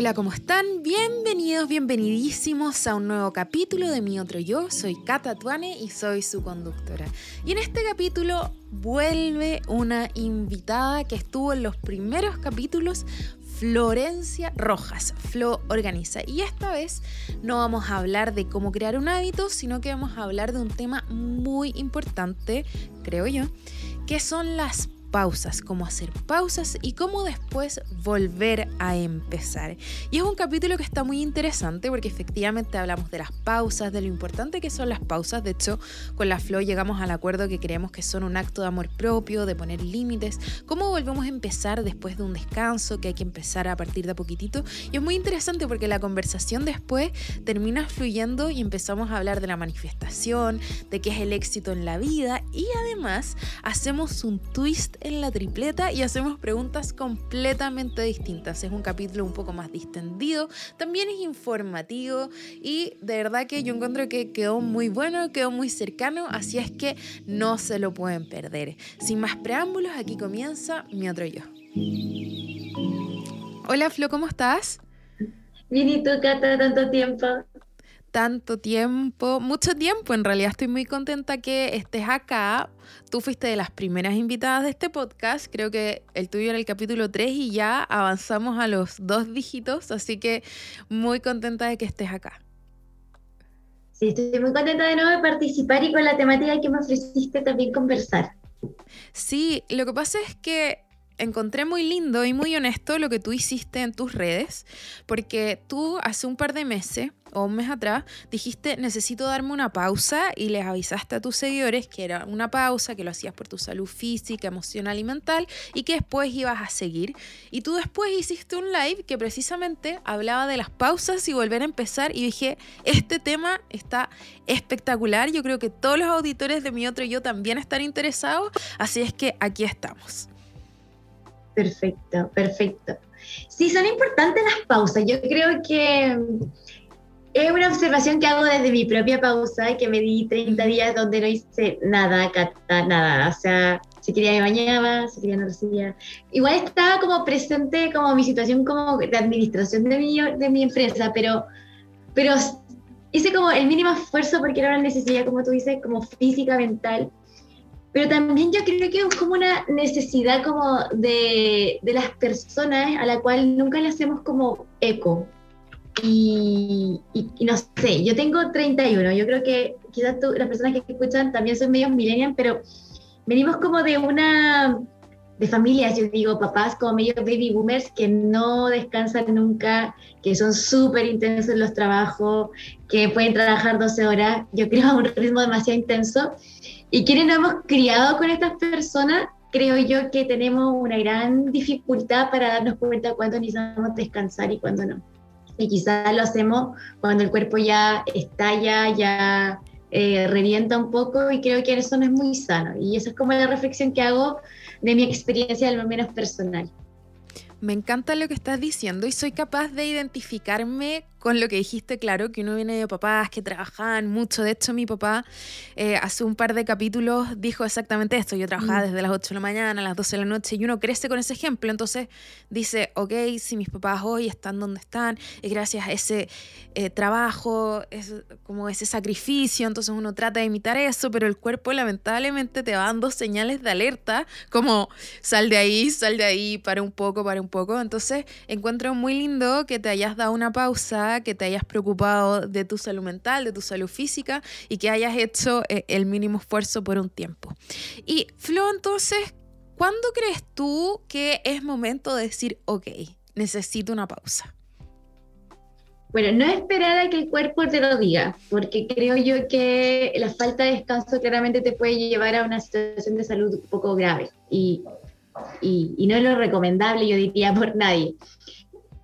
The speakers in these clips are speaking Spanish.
Hola, ¿cómo están? Bienvenidos, bienvenidísimos a un nuevo capítulo de Mi Otro Yo. Soy Kata Tuane y soy su conductora. Y en este capítulo vuelve una invitada que estuvo en los primeros capítulos, Florencia Rojas. Flo organiza. Y esta vez no vamos a hablar de cómo crear un hábito, sino que vamos a hablar de un tema muy importante, creo yo, que son las pausas, cómo hacer pausas y cómo después volver a empezar. Y es un capítulo que está muy interesante porque efectivamente hablamos de las pausas, de lo importante que son las pausas. De hecho, con la Flo llegamos al acuerdo que creemos que son un acto de amor propio, de poner límites, cómo volvemos a empezar después de un descanso, que hay que empezar a partir de a poquitito. Y es muy interesante porque la conversación después termina fluyendo y empezamos a hablar de la manifestación, de qué es el éxito en la vida y además hacemos un twist en la tripleta y hacemos preguntas completamente distintas. Es un capítulo un poco más distendido, también es informativo y de verdad que yo encuentro que quedó muy bueno, quedó muy cercano, así es que no se lo pueden perder. Sin más preámbulos, aquí comienza mi otro yo. Hola Flo, ¿cómo estás? Bien, ¿y tú, Cata, tanto tiempo? Tanto tiempo, mucho tiempo en realidad. Estoy muy contenta que estés acá. Tú fuiste de las primeras invitadas de este podcast. Creo que el tuyo era el capítulo 3 y ya avanzamos a los dos dígitos. Así que muy contenta de que estés acá. Sí, estoy muy contenta de nuevo de participar y con la temática que me ofreciste también conversar. Sí, lo que pasa es que encontré muy lindo y muy honesto lo que tú hiciste en tus redes, porque tú hace un par de meses o un mes atrás dijiste necesito darme una pausa y les avisaste a tus seguidores que era una pausa, que lo hacías por tu salud física, emocional y mental y que después ibas a seguir. Y tú después hiciste un live que precisamente hablaba de las pausas y volver a empezar y dije, este tema está espectacular, yo creo que todos los auditores de mi otro yo también están interesados, así es que aquí estamos. Perfecto, perfecto. Sí, son importantes las pausas. Yo creo que es una observación que hago desde mi propia pausa, que me di 30 días donde no hice nada, nada. O sea, si quería me bañaba, si quería no recibía. Igual estaba como presente como mi situación como de administración de mi, de mi empresa, pero, pero hice como el mínimo esfuerzo porque era una necesidad, como tú dices, como física, mental pero también yo creo que es como una necesidad como de, de las personas a la cual nunca le hacemos como eco. Y, no sé, yo tengo 31, yo creo que quizás tú, las personas que escuchan también son medios millennials, pero venimos como de una, de familias, yo digo, papás como medios baby boomers que no descansan nunca, que son súper intensos en los trabajos, que pueden trabajar 12 horas, yo creo a un ritmo demasiado intenso y quienes nos hemos criado con estas personas, creo yo que tenemos una gran dificultad para darnos cuenta cuándo necesitamos descansar y cuándo no. Y quizás lo hacemos cuando el cuerpo ya estalla, ya eh, revienta un poco y creo que eso no es muy sano. Y esa es como la reflexión que hago de mi experiencia, al menos personal. Me encanta lo que estás diciendo y soy capaz de identificarme con lo que dijiste, claro, que uno viene de papás que trabajaban mucho. De hecho, mi papá eh, hace un par de capítulos dijo exactamente esto. Yo trabajaba mm. desde las 8 de la mañana a las 12 de la noche y uno crece con ese ejemplo. Entonces dice, ok, si mis papás hoy están donde están, es gracias a ese eh, trabajo, es como ese sacrificio. Entonces uno trata de imitar eso, pero el cuerpo lamentablemente te va dando señales de alerta, como sal de ahí, sal de ahí, para un poco, para un poco. Entonces encuentro muy lindo que te hayas dado una pausa que te hayas preocupado de tu salud mental, de tu salud física y que hayas hecho eh, el mínimo esfuerzo por un tiempo. Y Flo, entonces, ¿cuándo crees tú que es momento de decir, ok, necesito una pausa? Bueno, no esperar a que el cuerpo te lo diga, porque creo yo que la falta de descanso claramente te puede llevar a una situación de salud un poco grave y, y, y no es lo recomendable, yo diría, por nadie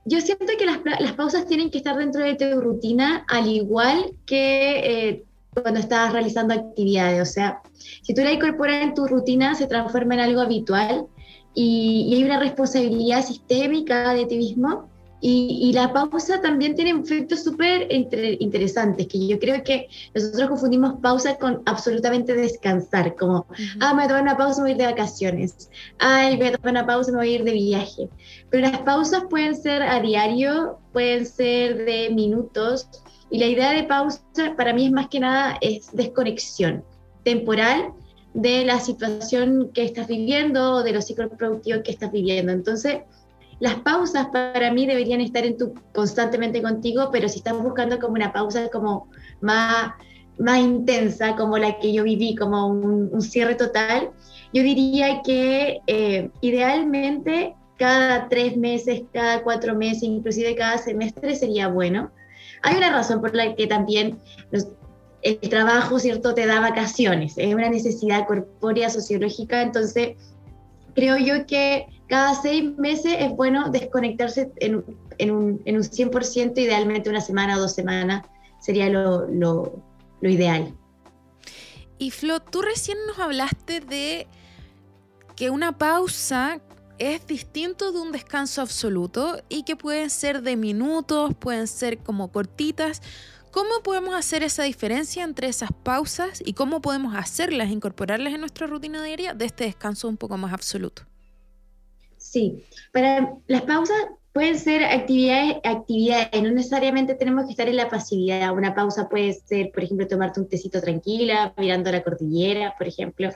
yo siento que las, pausas tienen que estar dentro de tu rutina, al igual que eh, cuando estás realizando actividades. O sea, si tú la incorporas en tu rutina, se transforma en algo habitual y, hay una responsabilidad sistémica de ti mismo Y, la pausa también tiene efectos súper interesantes, que yo creo que nosotros confundimos pausa con absolutamente descansar, como, ah, me voy a tomar una pausa, me voy a ir de vacaciones, ay, voy a tomar una pausa, me voy a ir de viaje. Pero las pausas pueden ser a diario, pueden ser de minutos, y la idea de pausa para mí es más que nada es desconexión temporal de la situación que estás viviendo o de los ciclos productivos que estás viviendo. Entonces, las pausas para mí deberían estar en tu, constantemente contigo, pero si estás buscando como una pausa como más, más intensa, como la que yo viví, como un, cierre total, yo diría que eh, idealmente cada tres meses, cada cuatro meses, inclusive cada semestre sería bueno. Hay una razón por la que también el trabajo, ¿cierto?, te da vacaciones, es una necesidad corpórea, sociológica, entonces creo yo que cada seis meses es bueno desconectarse en, en un, en un 100%, idealmente una semana o dos semanas sería lo, lo, lo ideal. Y Flo, tú recién nos hablaste de que una pausa es distinto de un descanso absoluto y que pueden ser de minutos, pueden ser como cortitas. ¿Cómo podemos hacer esa diferencia entre esas pausas y cómo podemos hacerlas, incorporarlas en nuestra rutina diaria de este descanso un poco más absoluto? Sí, para las pausas pueden ser actividades, actividades, no necesariamente tenemos que estar en la pasividad. Una pausa puede ser, por ejemplo, tomarte un tecito tranquila, mirando la cordillera, por ejemplo.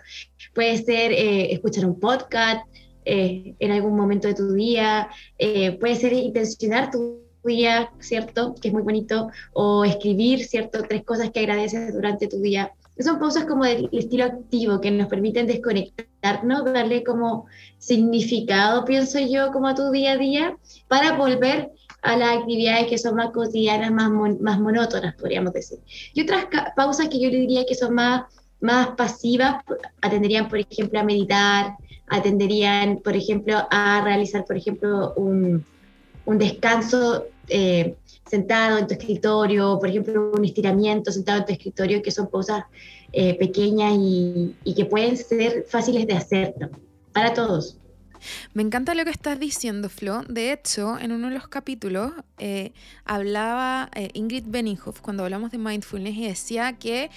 Puede ser eh, escuchar un podcast eh, en algún momento de tu día. Eh, puede ser intencionar tu día, ¿cierto? Que es muy bonito. O escribir, ¿cierto? Tres cosas que agradeces durante tu día son pausas como del estilo activo que nos permiten desconectarnos, darle como significado, pienso yo, como a tu día a día, para volver a las actividades que son más cotidianas, más, más monótonas, podríamos decir. Y otras pausas que yo le diría que son más, más pasivas, atenderían, por ejemplo, a meditar, atenderían, por ejemplo, a realizar, por ejemplo, un, un descanso eh, sentado en tu escritorio, por ejemplo, un estiramiento sentado en tu escritorio, que son cosas eh, pequeñas y, que pueden ser fáciles de hacer para todos. Me encanta lo que estás diciendo, Flo. De hecho, en uno de los capítulos eh, hablaba Ingrid Beninghoff cuando hablamos de mindfulness y decía que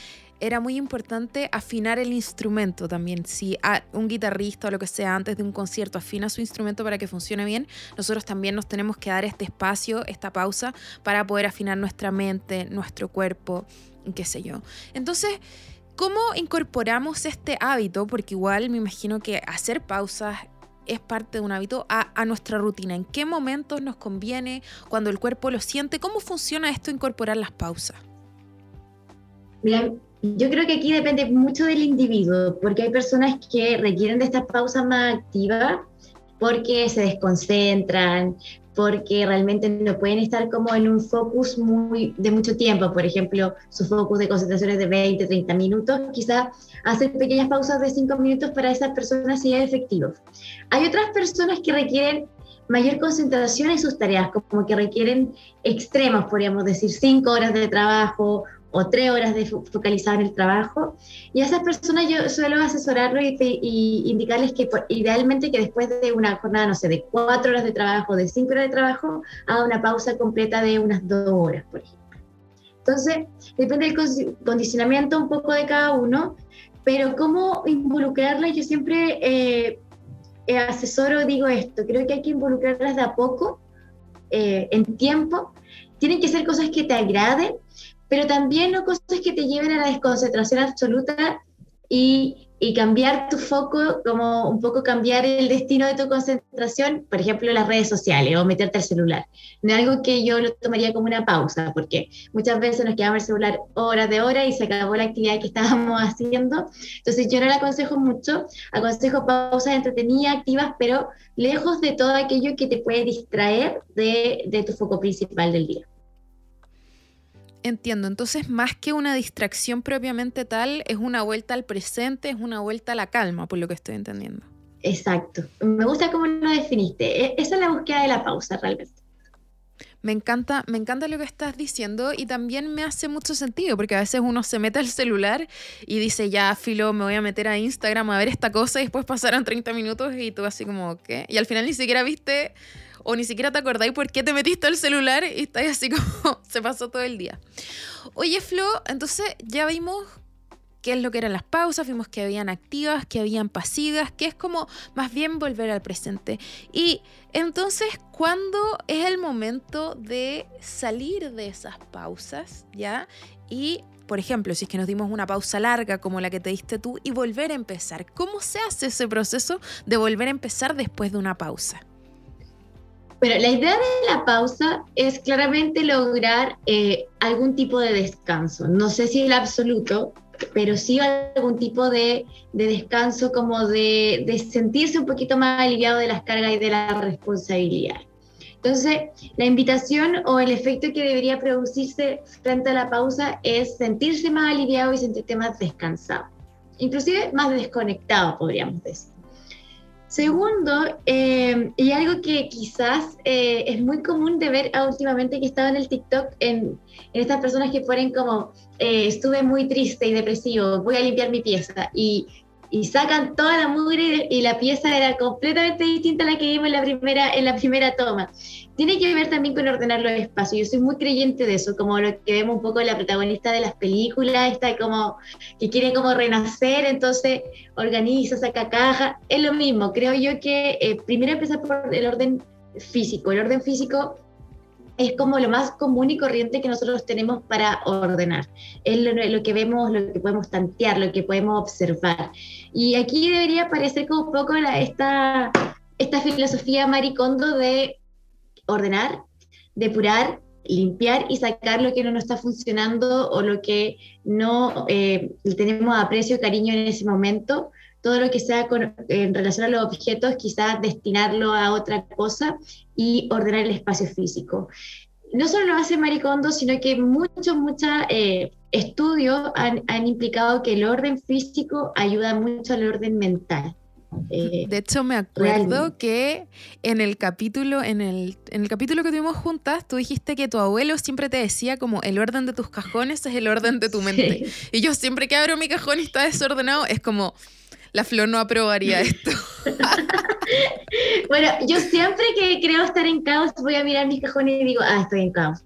era muy importante afinar el instrumento también. Si un guitarrista o lo que sea antes de un concierto afina su instrumento para que funcione bien, nosotros también nos tenemos que dar este espacio, esta pausa, para poder afinar nuestra mente, nuestro cuerpo, qué sé yo. Entonces, ¿cómo incorporamos este hábito? Porque igual me imagino que hacer pausas es parte de un hábito a, a, nuestra rutina. ¿En qué momentos nos conviene? Cuando el cuerpo lo siente. ¿Cómo funciona esto incorporar las pausas? Yo creo que aquí depende mucho del individuo, porque hay personas que requieren de estas pausas más activas porque se desconcentran, porque realmente no pueden estar como en un focus muy de mucho tiempo, por ejemplo, su focus de concentración es de 20, 30 minutos, quizá hacer pequeñas pausas de 5 minutos para esas personas sea efectivo. Hay otras personas que requieren mayor concentración en sus tareas, como que requieren extremos, podríamos decir, 5 horas de trabajo o tres horas de focalizar en el trabajo. Y a esas personas yo suelo asesorarlo y, indicarles que idealmente que después de una jornada, no sé, de cuatro horas de trabajo, de cinco horas de trabajo, haga una pausa completa de unas dos horas, por ejemplo. Entonces, depende del condicionamiento un poco de cada uno, pero cómo involucrarlas, yo siempre eh, eh, asesoro, digo esto, creo que hay que involucrarlas de a poco, eh, en tiempo, tienen que ser cosas que te agraden, pero también no cosas que te lleven a la desconcentración absoluta y, y, cambiar tu foco, como un poco cambiar el destino de tu concentración, por ejemplo, las redes sociales o meterte al celular. No es algo que yo lo tomaría como una pausa, porque muchas veces nos quedamos el celular horas de horas y se acabó la actividad que estábamos haciendo. Entonces yo no la aconsejo mucho, aconsejo pausas entretenidas, activas, pero lejos de todo aquello que te puede distraer de, de tu foco principal del día. Entiendo, entonces más que una distracción propiamente tal, es una vuelta al presente, es una vuelta a la calma, por lo que estoy entendiendo. Exacto, me gusta cómo lo definiste, e, esa es la búsqueda de la pausa realmente. Me encanta, me encanta lo que estás diciendo y también me hace mucho sentido porque a veces uno se mete al celular y dice, ya, filo, me voy a meter a Instagram a ver esta cosa y después pasaron 30 minutos y tú así como, ¿qué? Y al final ni siquiera viste o ni siquiera te acordáis por qué te metiste el celular y estás así como se pasó todo el día. Oye, Flo, entonces ya vimos qué es lo que eran las pausas, vimos que habían activas, que habían pasivas, que es como más bien volver al presente. Y entonces, ¿cuándo es el momento de salir de esas pausas, ya? Y por ejemplo, si es que nos dimos una pausa larga como la que te diste tú y volver a empezar, ¿cómo se hace ese proceso de volver a empezar después de una pausa? Bueno, la idea de la pausa es claramente lograr eh, algún tipo de descanso. No sé si el absoluto, pero sí algún tipo de, de descanso como de, de sentirse un poquito más aliviado de las cargas y de la responsabilidad. Entonces, la invitación o el efecto que debería producirse frente a la pausa es sentirse más aliviado y sentirte más descansado, inclusive más desconectado, podríamos decir. Segundo, eh, y algo que quizás eh, es muy común de ver últimamente que estaba en el TikTok, en, en estas personas que ponen como, eh, estuve muy triste y depresivo, voy a limpiar mi pieza, y y sacan toda la mugre y la pieza era completamente distinta a la que vimos en la primera, en la primera toma. Tiene que ver también con ordenar los espacios. Yo soy muy creyente de eso, como lo que vemos un poco la protagonista de las películas, está como que quiere como renacer, entonces organiza, saca caja. Es lo mismo, creo yo que eh, primero empezar por el orden físico. El orden físico es como lo más común y corriente que nosotros tenemos para ordenar. Es lo, que vemos, lo que podemos tantear, lo que podemos observar. Y aquí debería aparecer como un poco la, esta, esta filosofía maricondo de ordenar, depurar, limpiar y sacar lo que no nos está funcionando o lo que no eh, tenemos aprecio, cariño en ese momento todo lo que sea en relación a los objetos, quizás destinarlo a otra cosa y ordenar el espacio físico. No solo lo hace Maricondo, sino que muchos, muchos eh, estudios han, han, implicado que el orden físico ayuda mucho al orden mental. Eh, de hecho, me acuerdo que en el capítulo, en el, en el capítulo que tuvimos juntas, tú dijiste que tu abuelo siempre te decía como el orden de tus cajones es el orden de tu mente. Y yo siempre que abro mi cajón y está desordenado, es como la Flor no aprobaría esto. bueno, yo siempre que creo estar en caos voy a mirar mis cajones y digo, ah, estoy en caos.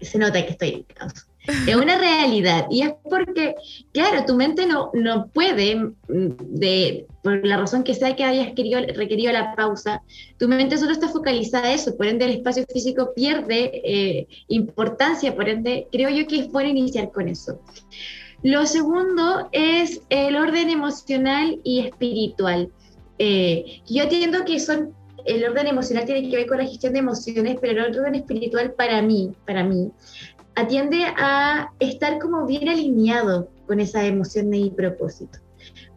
se nota que estoy en caos. Es una realidad y es porque, claro, tu mente no, no puede, mm, de, por la razón que sea que hayas querido, requerido la pausa, tu mente solo está focalizada a eso, por ende el espacio físico pierde eh, importancia, por ende creo yo que es bueno iniciar con eso. Lo segundo es el orden emocional y espiritual. Eh, yo entiendo que son, el orden emocional tiene que ver con la gestión de emociones, pero el orden espiritual para mí, para mí, atiende a estar como bien alineado con esa emoción y propósito.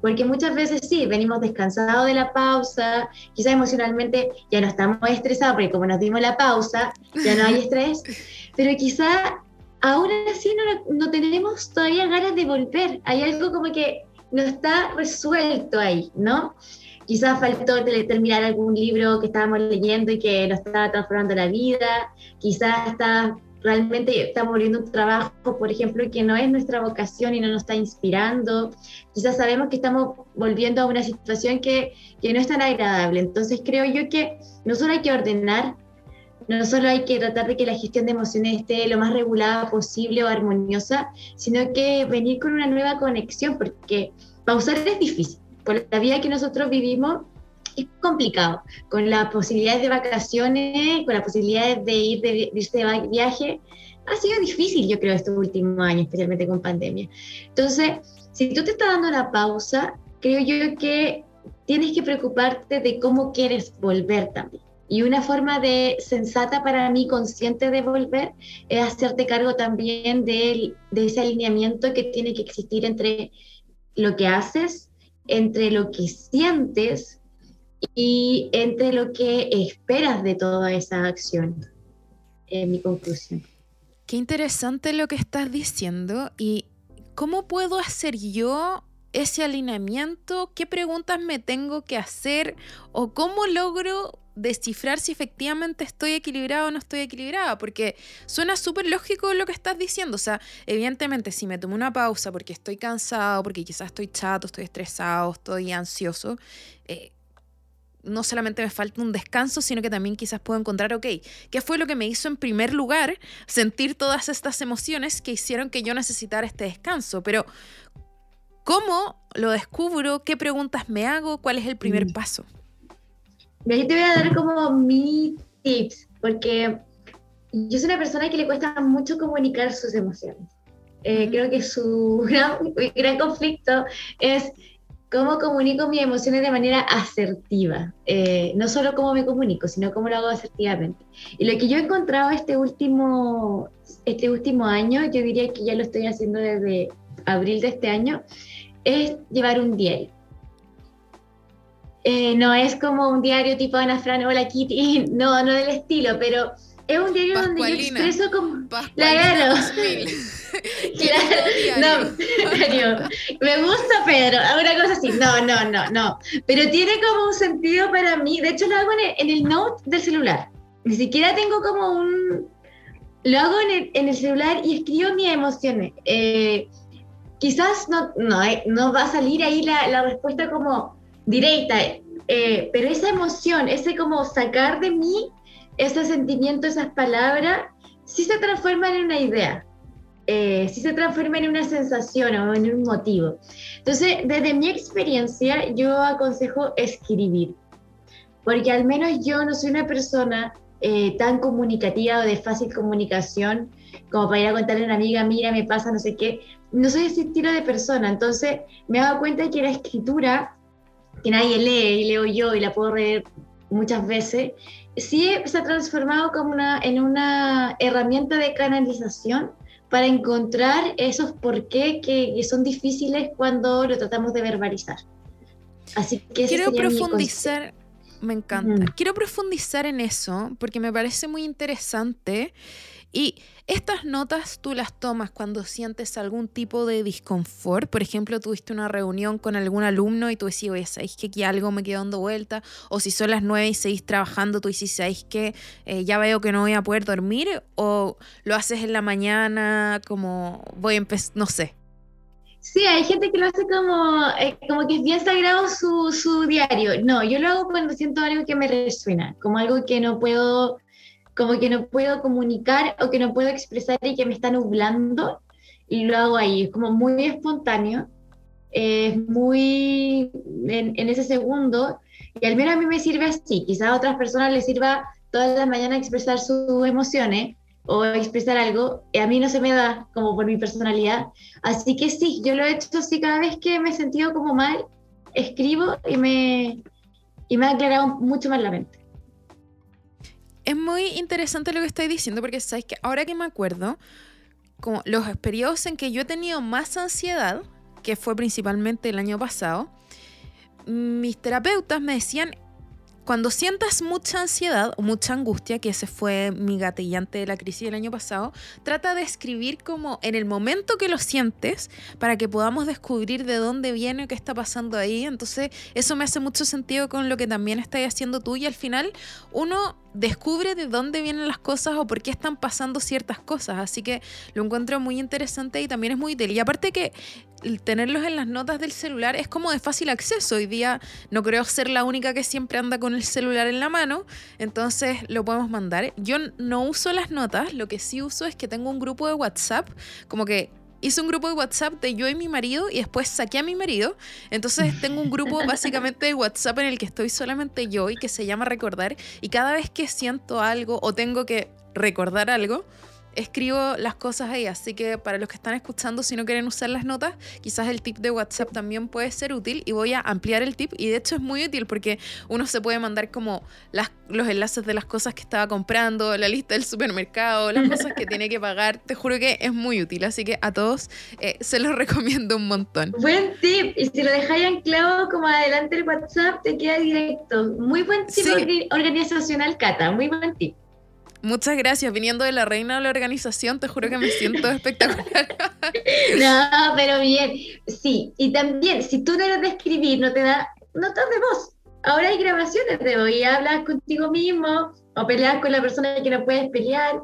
Porque muchas veces sí, venimos descansados de la pausa, quizás emocionalmente ya no estamos estresados, porque como nos dimos la pausa, ya no hay estrés, pero quizá aún así no, no tenemos todavía ganas de volver. Hay algo como que no está resuelto ahí, ¿no? Quizás faltó terminar algún libro que estábamos leyendo y que nos estaba transformando la vida. Quizás está, realmente estamos volviendo un trabajo, por ejemplo, que no es nuestra vocación y no nos está inspirando. Quizás sabemos que estamos volviendo a una situación que, que no es tan agradable. Entonces creo yo que no solo hay que ordenar no solo hay que tratar de que la gestión de emociones esté lo más regulada posible o armoniosa, sino que venir con una nueva conexión, porque pausar es difícil. Por la vida que nosotros vivimos es complicado. Con las posibilidades de vacaciones, con las posibilidades de ir de, de viaje, ha sido difícil, yo creo, estos últimos años, especialmente con pandemia. Entonces, si tú te estás dando la pausa, creo yo que tienes que preocuparte de cómo quieres volver también. Y una forma de sensata para mí, consciente de volver, es hacerte cargo también de, de ese alineamiento que tiene que existir entre lo que haces, entre lo que sientes y entre lo que esperas de toda esa acción. Es mi conclusión. Qué interesante lo que estás diciendo y cómo puedo hacer yo ese alineamiento, qué preguntas me tengo que hacer o cómo logro descifrar si efectivamente estoy equilibrado o no estoy equilibrada, porque suena súper lógico lo que estás diciendo. O sea, evidentemente, si me tomo una pausa porque estoy cansado, porque quizás estoy chato, estoy estresado, estoy ansioso, eh, no solamente me falta un descanso, sino que también quizás puedo encontrar, ok, ¿qué fue lo que me hizo en primer lugar sentir todas estas emociones que hicieron que yo necesitara este descanso? Pero, ¿cómo lo descubro? ¿Qué preguntas me hago? ¿Cuál es el primer mm. paso? ahí te voy a dar como mi tips, porque yo soy una persona que le cuesta mucho comunicar sus emociones. Eh, creo que su gran, gran conflicto es cómo comunico mis emociones de manera asertiva. Eh, no solo cómo me comunico, sino cómo lo hago asertivamente. Y lo que yo he encontrado este último, este último año, yo diría que ya lo estoy haciendo desde abril de este año, es llevar un diario. Eh, no es como un diario tipo Ana Fran, hola Kitty, no, no del estilo, pero es un diario donde yo expreso como... Claro. claro. No, me gusta Pedro, una cosa así. No, no, no, no. Pero tiene como un sentido para mí. De hecho, lo hago en el, note del celular. Ni siquiera tengo como un... Lo hago en el, en el celular y escribo mis emociones. Eh, quizás no, no, no va a salir ahí la, la respuesta como directa, eh, pero esa emoción, ese como sacar de mí ese sentimiento, esas palabras, sí se transforman en una idea, eh, sí se transforma en una sensación o en un motivo. Entonces, desde mi experiencia, yo aconsejo escribir, porque al menos yo no soy una persona eh, tan comunicativa o de fácil comunicación como para ir a contarle a una amiga, mira, me pasa no sé qué. No soy ese estilo de persona, entonces me he dado cuenta que la escritura, que nadie lee y leo yo y la puedo leer muchas veces, sí se ha transformado como una, en una herramienta de canalización para encontrar esos por qué que, son difíciles cuando lo tratamos de verbalizar. Así que quiero profundizar, me encanta. Quiero profundizar en eso porque me parece muy interesante y estas notas tú las tomas cuando sientes algún tipo de disconfort. Por ejemplo, tuviste una reunión con algún alumno y tú decís, oye, ¿sabéis que aquí algo me queda dando vuelta? O si son las nueve y seguís trabajando, tú dices, ¿sabéis que eh, ya veo que no voy a poder dormir? O lo haces en la mañana, como voy a empezar, no sé. Sí, hay gente que lo hace como, eh, como que es bien sagrado su, su diario. No, yo lo hago cuando siento algo que me resuena, como algo que no puedo como que no puedo comunicar o que no puedo expresar y que me está nublando y lo hago ahí, es como muy espontáneo, es muy en, ese segundo y al menos a mí me sirve así, quizás a otras personas les sirva todas las mañanas expresar sus emociones o expresar algo, y a mí no se me da como por mi personalidad, así que sí, yo lo he hecho así. Cada vez que me he sentido como mal, escribo y me, y me ha aclarado mucho más la mente es muy interesante lo que estoy diciendo porque sabes que ahora que me acuerdo, como los periodos en que yo he tenido más ansiedad, que fue principalmente el año pasado, mis terapeutas me decían cuando sientas mucha ansiedad o mucha angustia, que ese fue mi gatillante de la crisis del año pasado, trata de escribir como en el momento que lo sientes para que podamos descubrir de dónde viene o qué está pasando ahí. Entonces, eso me hace mucho sentido con lo que también estás haciendo tú y al final uno descubre de dónde vienen las cosas o por qué están pasando ciertas cosas. Así que lo encuentro muy interesante y también es muy útil. Y aparte que tenerlos en las notas del celular es como de fácil acceso. Hoy día no creo ser la única que siempre anda con el celular en la mano, entonces lo podemos mandar. Yo no uso las notas, lo que sí uso es que tengo un grupo de WhatsApp, como que hice un grupo de WhatsApp de yo y mi marido y después saqué a mi marido. Entonces tengo un grupo básicamente de WhatsApp en el que estoy solamente yo y que se llama Recordar. Y cada vez que siento algo o tengo que recordar algo, escribo las cosas ahí, así que para los que están escuchando, si no quieren usar las notas, quizás el tip de WhatsApp también puede ser útil y voy a ampliar el tip y de hecho es muy útil porque uno se puede mandar como las, los enlaces de las cosas que estaba comprando, la lista del supermercado, las cosas que tiene que pagar, te juro que es muy útil, así que a todos eh, se los recomiendo un montón. Buen tip, y si lo dejáis anclado como adelante el WhatsApp, te queda directo. Muy buen tip organizacional, Cata, muy buen tip. Muchas gracias. Viniendo de la reina de la organización, te juro que me siento espectacular. no, pero bien. Sí, y también, si tú no eres de escribir, no te da notas de voz. Ahora hay grabaciones de voz y hablas contigo mismo o peleas con la persona que no puedes pelear.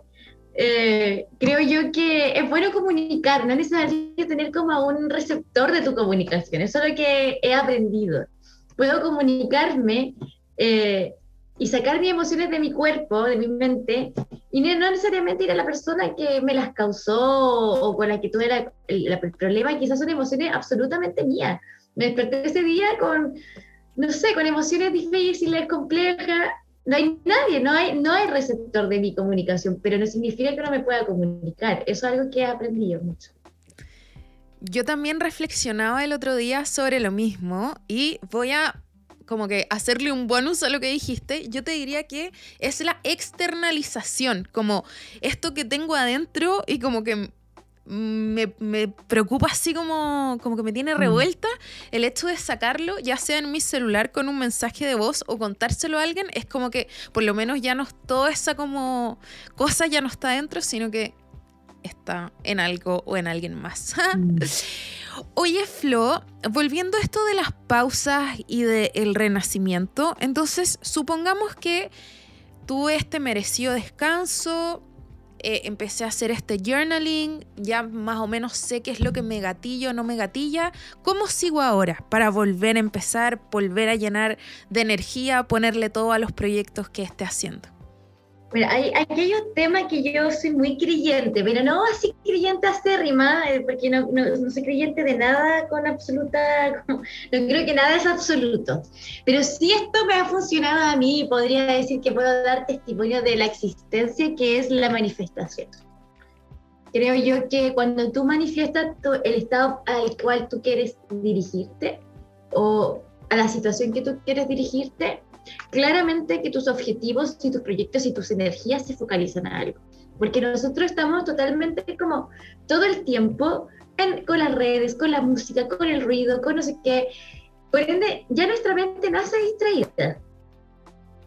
Eh, creo yo que es bueno comunicar, no es necesario tener como un receptor de tu comunicación. Eso es lo que he aprendido. Puedo comunicarme eh, y sacar mis emociones de mi cuerpo, de mi mente, y no, necesariamente ir a la persona que me las causó o con la que tuve el, el problema, quizás son emociones absolutamente mías. Me desperté ese día con, no sé, con emociones difíciles, complejas, no hay nadie, no hay, no hay receptor de mi comunicación, pero no significa que no me pueda comunicar. Eso es algo que he aprendido mucho. Yo también reflexionaba el otro día sobre lo mismo y voy a como que hacerle un bonus a lo que dijiste, yo te diría que es la externalización, como esto que tengo adentro y como que me, me, preocupa así como, como que me tiene mm. revuelta el hecho de sacarlo, ya sea en mi celular con un mensaje de voz o contárselo a alguien, es como que por lo menos ya no toda esa como cosa ya no está dentro, sino que está en algo o en alguien más. Mm. Oye, Flo, volviendo a esto de las pausas y del renacimiento, entonces supongamos que tuve este merecido descanso, eh, empecé a hacer este journaling, ya más o menos sé qué es lo que me gatilla o no me gatilla. ¿Cómo sigo ahora para volver a empezar, volver a llenar de energía, ponerle todo a los proyectos que esté haciendo? Mira, hay, aquellos temas que yo soy muy creyente, pero no así creyente acérrima, eh, porque no, no, soy creyente de nada con absoluta, no creo que nada es absoluto. Pero si esto me ha funcionado a mí, podría decir que puedo dar testimonio de la existencia que es la manifestación. Creo yo que cuando tú manifiestas el estado al cual tú quieres dirigirte o a la situación que tú quieres dirigirte, claramente que tus objetivos y tus proyectos y tus energías se focalizan a algo. Porque nosotros estamos totalmente como todo el tiempo con las redes, con la música, con el ruido, con no sé qué. Por ende, ya nuestra mente nace distraída.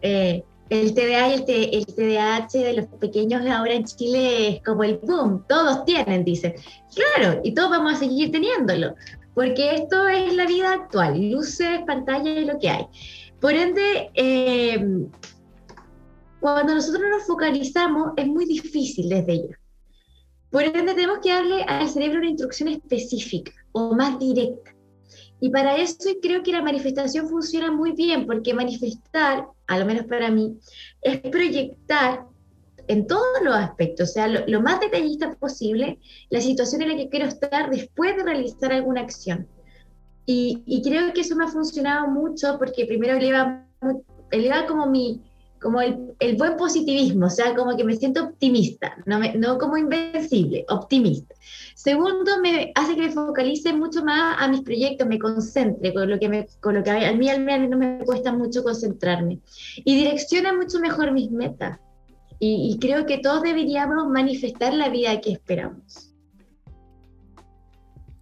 Eh, el TDA y el, el, TDAH de los pequeños ahora en Chile es como el boom, todos tienen, dicen. Claro, y todos vamos a seguir teniéndolo, porque esto es la vida actual, luces, pantalla y lo que hay. Por ende, eh, cuando nosotros nos focalizamos es muy difícil desde ella. Por ende, tenemos que darle al cerebro una instrucción específica o más directa. Y para eso creo que la manifestación funciona muy bien, porque manifestar, a lo menos para mí, es proyectar en todos los aspectos, o sea, lo, más detallista posible, la situación en la que quiero estar después de realizar alguna acción. Y, creo que eso me ha funcionado mucho porque primero eleva, eleva como mi como el, buen positivismo, o sea, como que me siento optimista, no, me, no como invencible, optimista. Segundo, me hace que me focalice mucho más a mis proyectos, me concentre con lo que, me, con lo a mí al menos no me cuesta mucho concentrarme. Y direcciona mucho mejor mis metas. Y, y creo que todos deberíamos manifestar la vida que esperamos.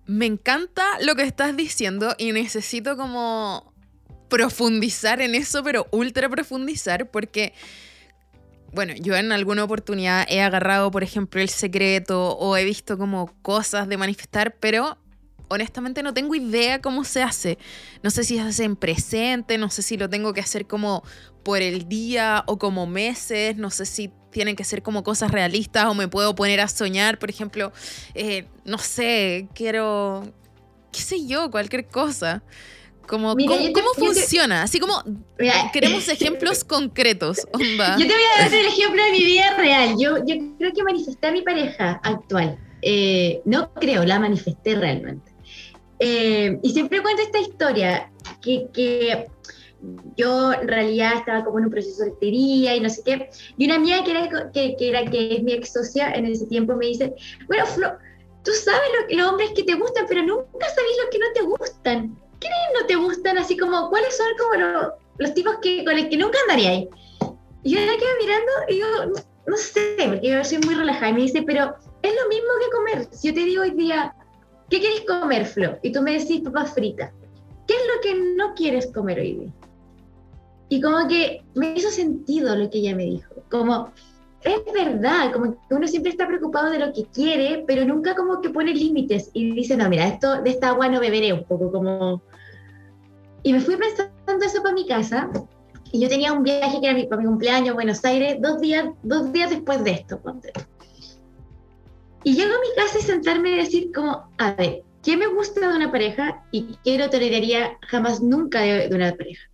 Me encanta lo que estás diciendo y necesito como profundizar en eso, pero ultra profundizar, porque, bueno, yo en alguna oportunidad he agarrado, por ejemplo, el secreto o he visto como cosas de manifestar, pero honestamente no tengo idea cómo se hace. No sé si se hace en presente, no sé si lo tengo que hacer como por el día o como meses, no sé si tienen que ser como cosas realistas o me puedo poner a soñar, por ejemplo, eh, no sé, quiero, qué sé yo, cualquier cosa. Como, ¿Cómo, funciona? Así como queremos ejemplos concretos. Yo te voy a dar el ejemplo de mi vida real. Yo, yo creo que manifesté a mi pareja actual. Eh, no creo, la manifesté realmente. Eh, y siempre cuento esta historia, que, que yo en realidad estaba como en un proceso de soltería y no sé qué. Y una amiga que era que, que, era, que es mi ex socia en ese tiempo me dice, bueno, Flo, tú sabes lo, los hombres que te gustan, pero nunca sabes los que no te gustan. ¿Quiénes no te gustan? Así como, ¿cuáles son como los, tipos que, con los que nunca andaría? Y yo la quedo mirando y yo, no, sé, porque yo soy muy relajada. Y me dice, pero es lo mismo que comer. Si yo te digo hoy día, ¿qué quieres comer, Flo? Y tú me decís papas fritas. ¿Qué es lo que no quieres comer hoy día? Y como que me hizo sentido lo que ella me dijo. Como, es verdad, como que uno siempre está preocupado de lo que quiere, pero nunca como que pone límites y dice, no, mira, esto de esta agua no beberé, un poco como... Y me fui pensando eso para mi casa, y yo tenía un viaje que era mi, para mi cumpleaños a Buenos Aires, dos días, dos días después de esto. Y llego a mi casa y sentarme y decir como, a ver, ¿qué me gusta de una pareja y qué no toleraría jamás nunca de una pareja?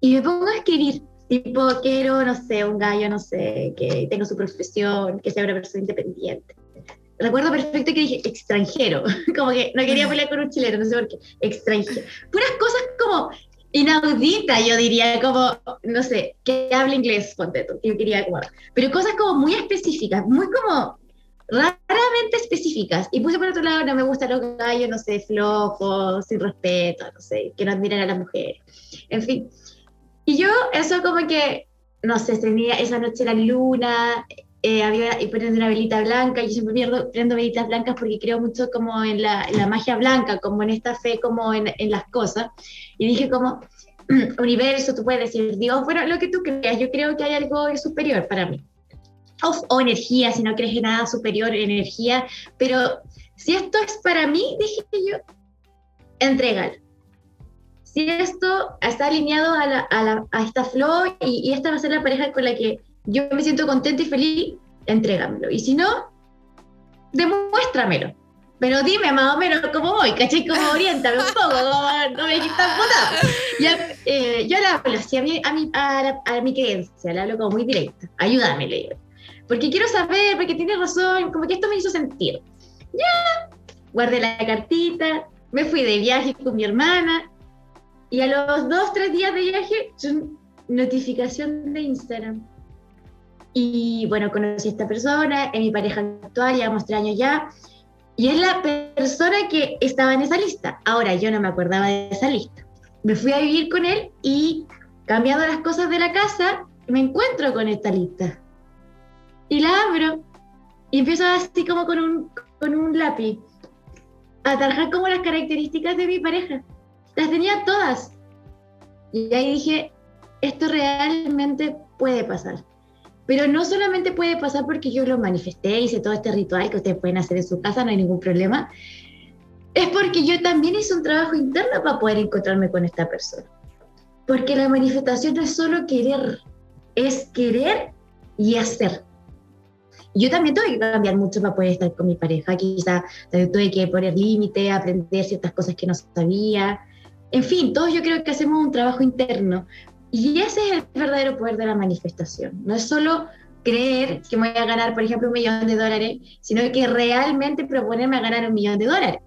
Y me pongo a escribir, tipo, quiero, no sé, un gallo, no sé, que tenga su profesión, que sea una persona independiente. Recuerdo perfecto que dije extranjero, como que no quería pelear con un chileno, no sé por qué, extranjero. Puras cosas como inaudita, yo diría, como, no sé, que hable inglés, ponte tú, yo quería como, pero cosas como muy específicas, muy como raramente específicas. Y puse por otro lado, no me gustan los gallos, no sé, flojos, sin respeto, no sé, que no admiran a las mujeres. En fin. Y yo, eso como que, no sé, tenía esa noche la luna, eh, había y prendo una velita blanca, yo siempre pierdo, prendo velitas blancas porque creo mucho como en la, la magia blanca, como en esta fe, como en, en las cosas. Y dije como, universo, tú puedes decir Dios, bueno, lo que tú creas, yo creo que hay algo superior para mí o, energía, si no crees en nada superior, energía, pero si esto es para mí, dije yo, entrégalo. Si esto está alineado a, la, la, esta flor y, esta va a ser la pareja con la que yo me siento contenta y feliz, entrégamelo. Y si no, demuéstramelo. Pero dime más o menos cómo voy, ¿cachai? Como oriéntame un poco, no me quitas puta. Eh, yo le hablo así a mi, a mi, a, a mi creencia, le hablo como muy directa. Ayúdame, le digo porque quiero saber, porque tiene razón, como que esto me hizo sentir. Ya, guardé la cartita, me fui de viaje con mi hermana y a los dos, tres días de viaje, notificación de Instagram. Y bueno, conocí a esta persona, es mi pareja actual, llevamos tres años ya, y es la persona que estaba en esa lista. Ahora yo no me acordaba de esa lista. Me fui a vivir con él y cambiando las cosas de la casa, me encuentro con esta lista y la abro y empiezo así como con un, con un lápiz a trabajar como las características de mi pareja. Las tenía todas. Y ahí dije, esto realmente puede pasar. Pero no solamente puede pasar porque yo lo manifesté, hice todo este ritual que ustedes pueden hacer en su casa, no hay ningún problema. Es porque yo también hice un trabajo interno para poder encontrarme con esta persona. Porque la manifestación no es solo querer, es querer y hacer yo también tuve que cambiar mucho para poder estar con mi pareja. Quizá tuve que poner límite, aprender ciertas cosas que no sabía. En fin, todos yo creo que hacemos un trabajo interno. Y ese es el verdadero poder de la manifestación. No es solo creer que voy a ganar, por ejemplo, un millón de dólares, sino que realmente proponerme a ganar un millón de dólares.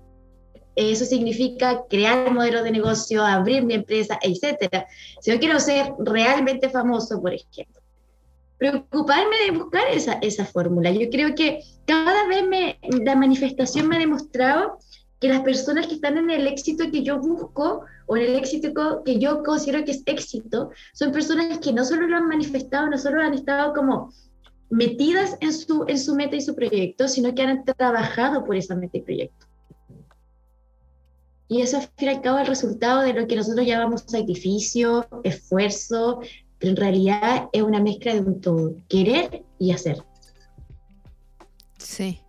Eso significa crear modelos de negocio, abrir mi empresa, etc. Si yo quiero ser realmente famoso, por ejemplo, preocuparme de buscar esa, esa fórmula. Yo creo que cada vez me, la manifestación me ha demostrado que las personas que están en el éxito que yo busco o en el éxito que yo considero que es éxito, son personas que no solo lo han manifestado, no solo han estado como metidas en su, en su meta y su proyecto, sino que han trabajado por esa meta y proyecto. Y eso, al fin y al cabo, es el resultado de lo que nosotros llamamos sacrificio, esfuerzo, pero en realidad es una mezcla de un todo, querer y hacer. Sí.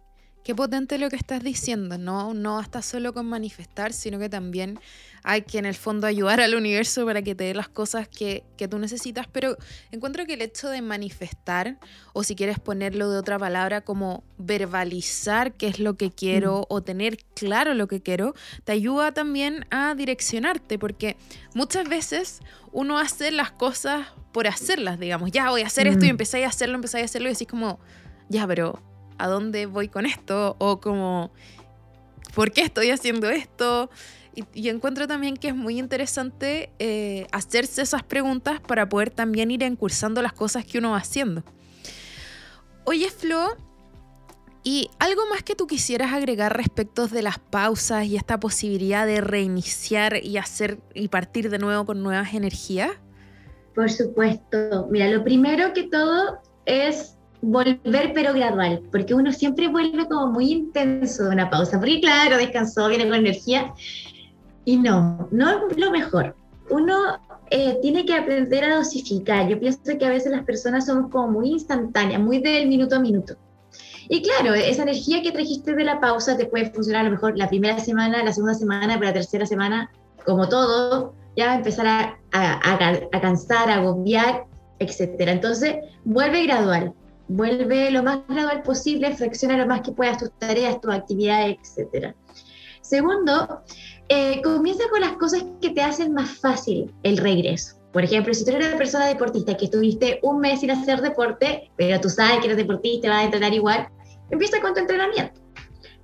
Qué potente lo que estás diciendo, no, no basta solo con manifestar, sino que también hay que en el fondo ayudar al universo para que te dé las cosas que, que, tú necesitas, pero encuentro que el hecho de manifestar, o si quieres ponerlo de otra palabra, como verbalizar qué es lo que quiero mm. o tener claro lo que quiero, te ayuda también a direccionarte, porque muchas veces uno hace las cosas por hacerlas, digamos, ya voy a hacer esto y mm. empecé a hacerlo, empecé a hacerlo y decís como, ya, pero ¿a dónde voy con esto? O como, ¿por qué estoy haciendo esto? Y, encuentro también que es muy interesante eh, hacerse esas preguntas para poder también ir encursando las cosas que uno va haciendo. Oye, Flo, ¿y algo más que tú quisieras agregar respecto de las pausas y esta posibilidad de reiniciar y hacer y partir de nuevo con nuevas energías? Por supuesto. Mira, lo primero que todo es volver pero gradual, porque uno siempre vuelve como muy intenso de una pausa, porque claro, descansó, viene con energía, y no, no es lo mejor. Uno eh, tiene que aprender a dosificar. Yo pienso que a veces las personas somos como muy instantáneas, muy del minuto a minuto. Y claro, esa energía que trajiste de la pausa te puede funcionar a lo mejor la primera semana, la segunda semana, pero la tercera semana, como todo, ya empezar a, a, a cansar, a agobiar, etc. Entonces, vuelve gradual, vuelve lo más gradual posible, fracciona lo más que puedas tus tareas, tus actividades, etc. Segundo, eh, comienza con las cosas que te hacen más fácil el regreso. Por ejemplo, si tú eres una persona deportista que estuviste un mes sin hacer deporte, pero tú sabes que eres deportista, vas a entrenar igual, empieza con tu entrenamiento.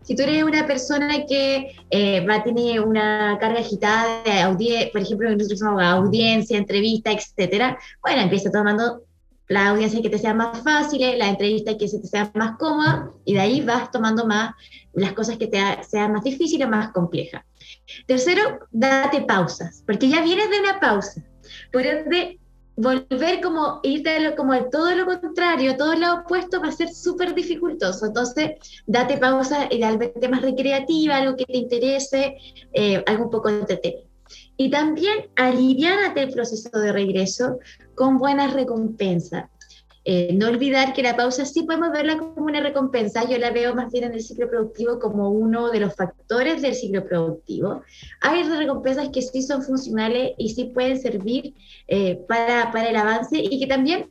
Si tú eres una persona que eh, va a tener una carga agitada de audiencia, por ejemplo, nosotros somos audiencia, entrevista, etcétera, bueno, empieza tomando la audiencia que te sea más fácil, la entrevista que se te sea más cómoda, y de ahí vas tomando más las cosas que te sean más difíciles más complejas. Tercero, date pausas, porque ya vienes de una pausa. Por ende, volver como irte como el todo lo contrario, todo lo opuesto va a ser súper dificultoso. Entonces, date pausa, idealmente más recreativa, algo que te interese, eh, algo un poco entretenido. Y también aliviánate el proceso de regreso con buenas recompensas. Eh, no olvidar que la pausa sí podemos verla como una recompensa, yo la veo más bien en el ciclo productivo como uno de los factores del ciclo productivo. Hay recompensas que sí son funcionales y sí pueden servir eh, para, para el avance y que también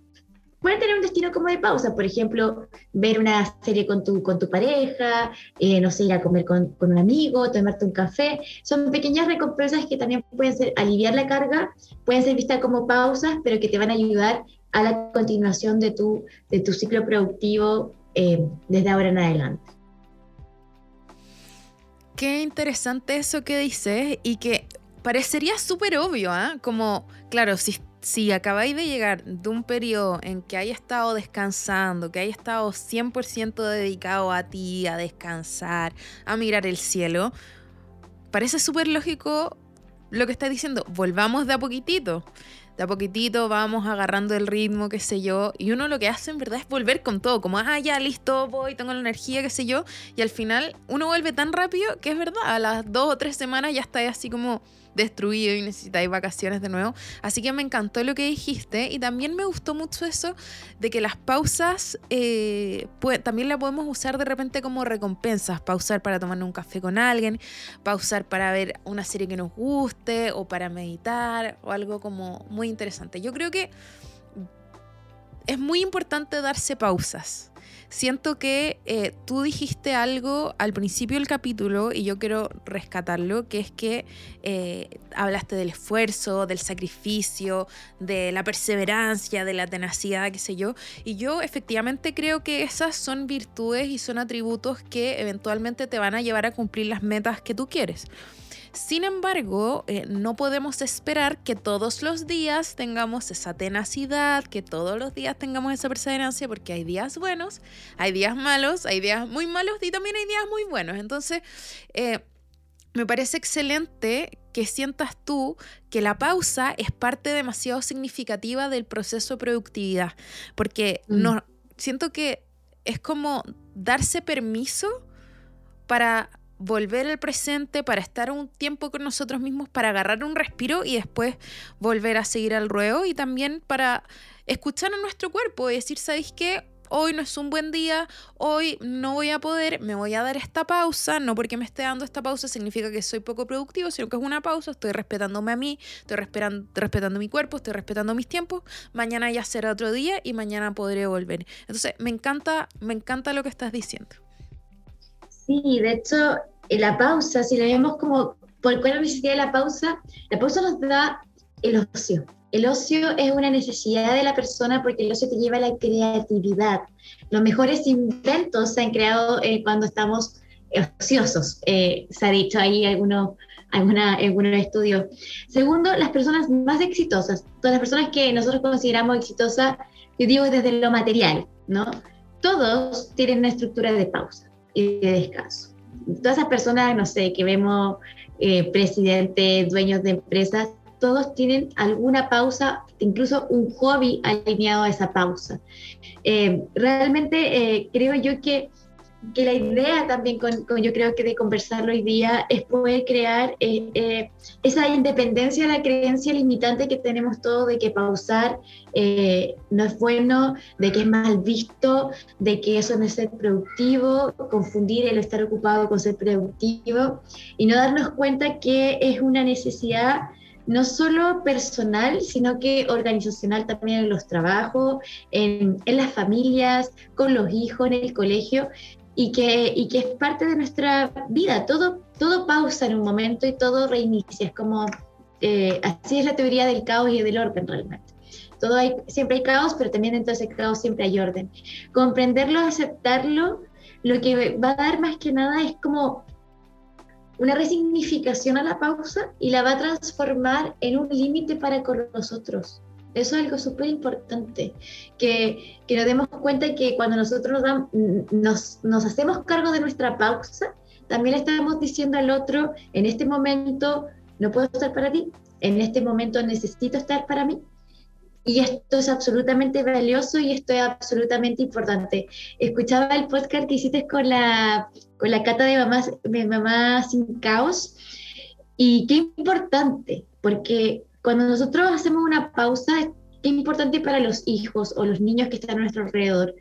pueden tener un destino como de pausa, por ejemplo, ver una serie con tu, con tu pareja, eh, no sé, ir a comer con, con, un amigo, tomarte un café. Son pequeñas recompensas que también pueden ser aliviar la carga, pueden ser vistas como pausas, pero que te van a ayudar a la continuación de tu, de tu ciclo productivo eh, desde ahora en adelante. Qué interesante eso que dices y que parecería súper obvio, ¿ah? Como, claro, si, si acabáis de llegar de un periodo en que haya estado descansando, que haya estado 100% dedicado a ti, a descansar, a mirar el cielo, parece súper lógico lo que estás diciendo. Volvamos de a poquitito de a poquitito vamos agarrando el ritmo, qué sé yo, y uno lo que hace en verdad es volver con todo, como, ah, ya, listo, voy, tengo la energía, qué sé yo, y al final uno vuelve tan rápido que es verdad, a las dos o tres semanas ya está así como destruido y necesitáis vacaciones de nuevo. Así que me encantó lo que dijiste y también me gustó mucho eso de que las pausas eh, también la podemos usar de repente como recompensas. Pausar para tomar un café con alguien, pausar para ver una serie que nos guste o para meditar o algo como muy interesante. Yo creo que es muy importante darse pausas siento que eh, tú dijiste algo al principio del capítulo y yo quiero rescatarlo, que es que eh, hablaste del esfuerzo, del sacrificio, de la perseverancia, de la tenacidad, qué sé yo, y yo efectivamente creo que esas son virtudes y son atributos que eventualmente te van a llevar a cumplir las metas que tú quieres. Sin embargo, eh, no podemos esperar que todos los días tengamos esa tenacidad, que todos los días tengamos esa perseverancia, porque hay días buenos, hay días malos, hay días muy malos y también hay días muy buenos. Entonces, eh, me parece excelente que sientas tú que la pausa es parte demasiado significativa del proceso de productividad, porque mm. no, siento que es como darse permiso para volver al presente, para estar un tiempo con nosotros mismos, para agarrar un respiro y después volver a seguir al ruedo y también para escuchar a nuestro cuerpo y decir, ¿sabéis qué? Hoy no es un buen día, hoy no voy a poder, me voy a dar esta pausa, no porque me esté dando esta pausa significa que soy poco productivo, sino que es una pausa, estoy respetándome a mí, estoy respetando, mi cuerpo, estoy respetando mis tiempos, mañana ya será otro día y mañana podré volver. Entonces, me encanta, me encanta lo que estás diciendo. Sí, de hecho, la pausa, si la vemos como por cuál necesidad de la pausa, la pausa nos da el ocio. El ocio es una necesidad de la persona porque el ocio te lleva a la creatividad. Los mejores inventos se han creado eh, cuando estamos ociosos, eh, se ha dicho ahí algunos, algunos estudios. Segundo, las personas más exitosas, todas las personas que nosotros consideramos exitosas, yo digo desde lo material, ¿no? Todos tienen una estructura de pausa y de descanso. Todas esas personas, no sé, que vemos eh, presidentes, dueños de empresas, todos tienen alguna pausa, incluso un hobby alineado a esa pausa. Eh, realmente eh, creo yo que que la idea también con, yo creo que de conversarlo hoy día es poder crear eh, eh, esa independencia de la creencia limitante que tenemos todos de que pausar eh, no es bueno, de que es mal visto, de que eso no es ser productivo, confundir el estar ocupado con ser productivo y no darnos cuenta que es una necesidad no solo personal, sino que organizacional también en los trabajos, en, las familias, con los hijos, en el colegio, y que, y que es parte de nuestra vida. Todo, todo pausa en un momento y todo reinicia. Es como eh, así es la teoría del caos y del orden realmente. Todo hay, siempre hay caos, pero también dentro de ese caos siempre hay orden. Comprenderlo, aceptarlo, lo que va a dar más que nada es como una resignificación a la pausa y la va a transformar en un límite para con nosotros. Eso es algo súper importante, que, que, nos demos cuenta que cuando nosotros nos, nos hacemos cargo de nuestra pausa, también le estamos diciendo al otro, en este momento no puedo estar para ti, en este momento necesito estar para mí. Y esto es absolutamente valioso y esto es absolutamente importante. Escuchaba el podcast que hiciste con la, con la cata de mamás, de mamá sin caos y qué importante, porque cuando nosotros hacemos una pausa, qué importante para los hijos o los niños que están a nuestro alrededor.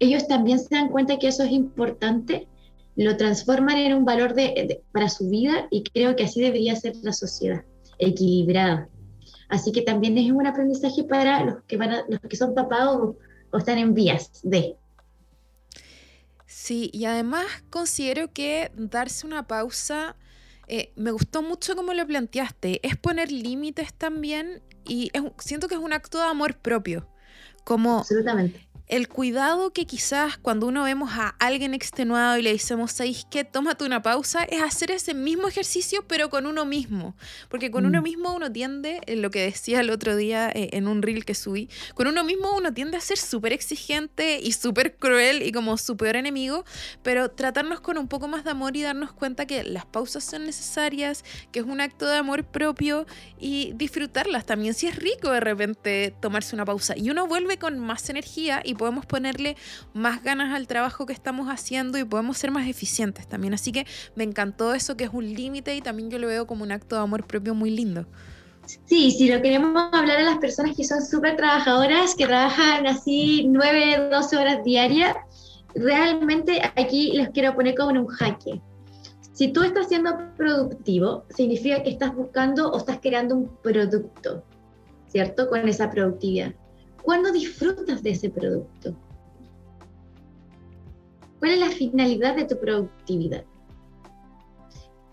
Ellos también se dan cuenta que eso es importante, lo transforman en un valor de, para su vida y creo que así debería ser la sociedad, equilibrada. Así que también es un aprendizaje para los que, van los que son papás o, están en vías de. Sí, y además considero que darse una pausa, eh, me gustó mucho como lo planteaste, es poner límites también y siento que es un acto de amor propio. Como Absolutamente el cuidado que quizás cuando uno vemos a alguien extenuado y le decimos, ¿sabes qué? Tómate una pausa, es hacer ese mismo ejercicio pero con uno mismo. Porque con uno mm. mismo uno tiende, en lo que decía el otro día eh, en un reel que subí, con uno mismo uno tiende a ser súper exigente y súper cruel y como su peor enemigo, pero tratarnos con un poco más de amor y darnos cuenta que las pausas son necesarias, que es un acto de amor propio y disfrutarlas también. Si es rico de repente tomarse una pausa y uno vuelve con más energía y podemos ponerle más ganas al trabajo que estamos haciendo y podemos ser más eficientes también. Así que me encantó eso que es un límite y también yo lo veo como un acto de amor propio muy lindo. Sí, si lo queremos hablar a las personas que son súper trabajadoras, que trabajan así 9, 12 horas diarias, realmente aquí les quiero poner como en un jaque. Si tú estás siendo productivo, significa que estás buscando o estás creando un producto, ¿cierto? Con esa productividad. ¿Cuándo disfrutas de ese producto? ¿Cuál es la finalidad de tu productividad?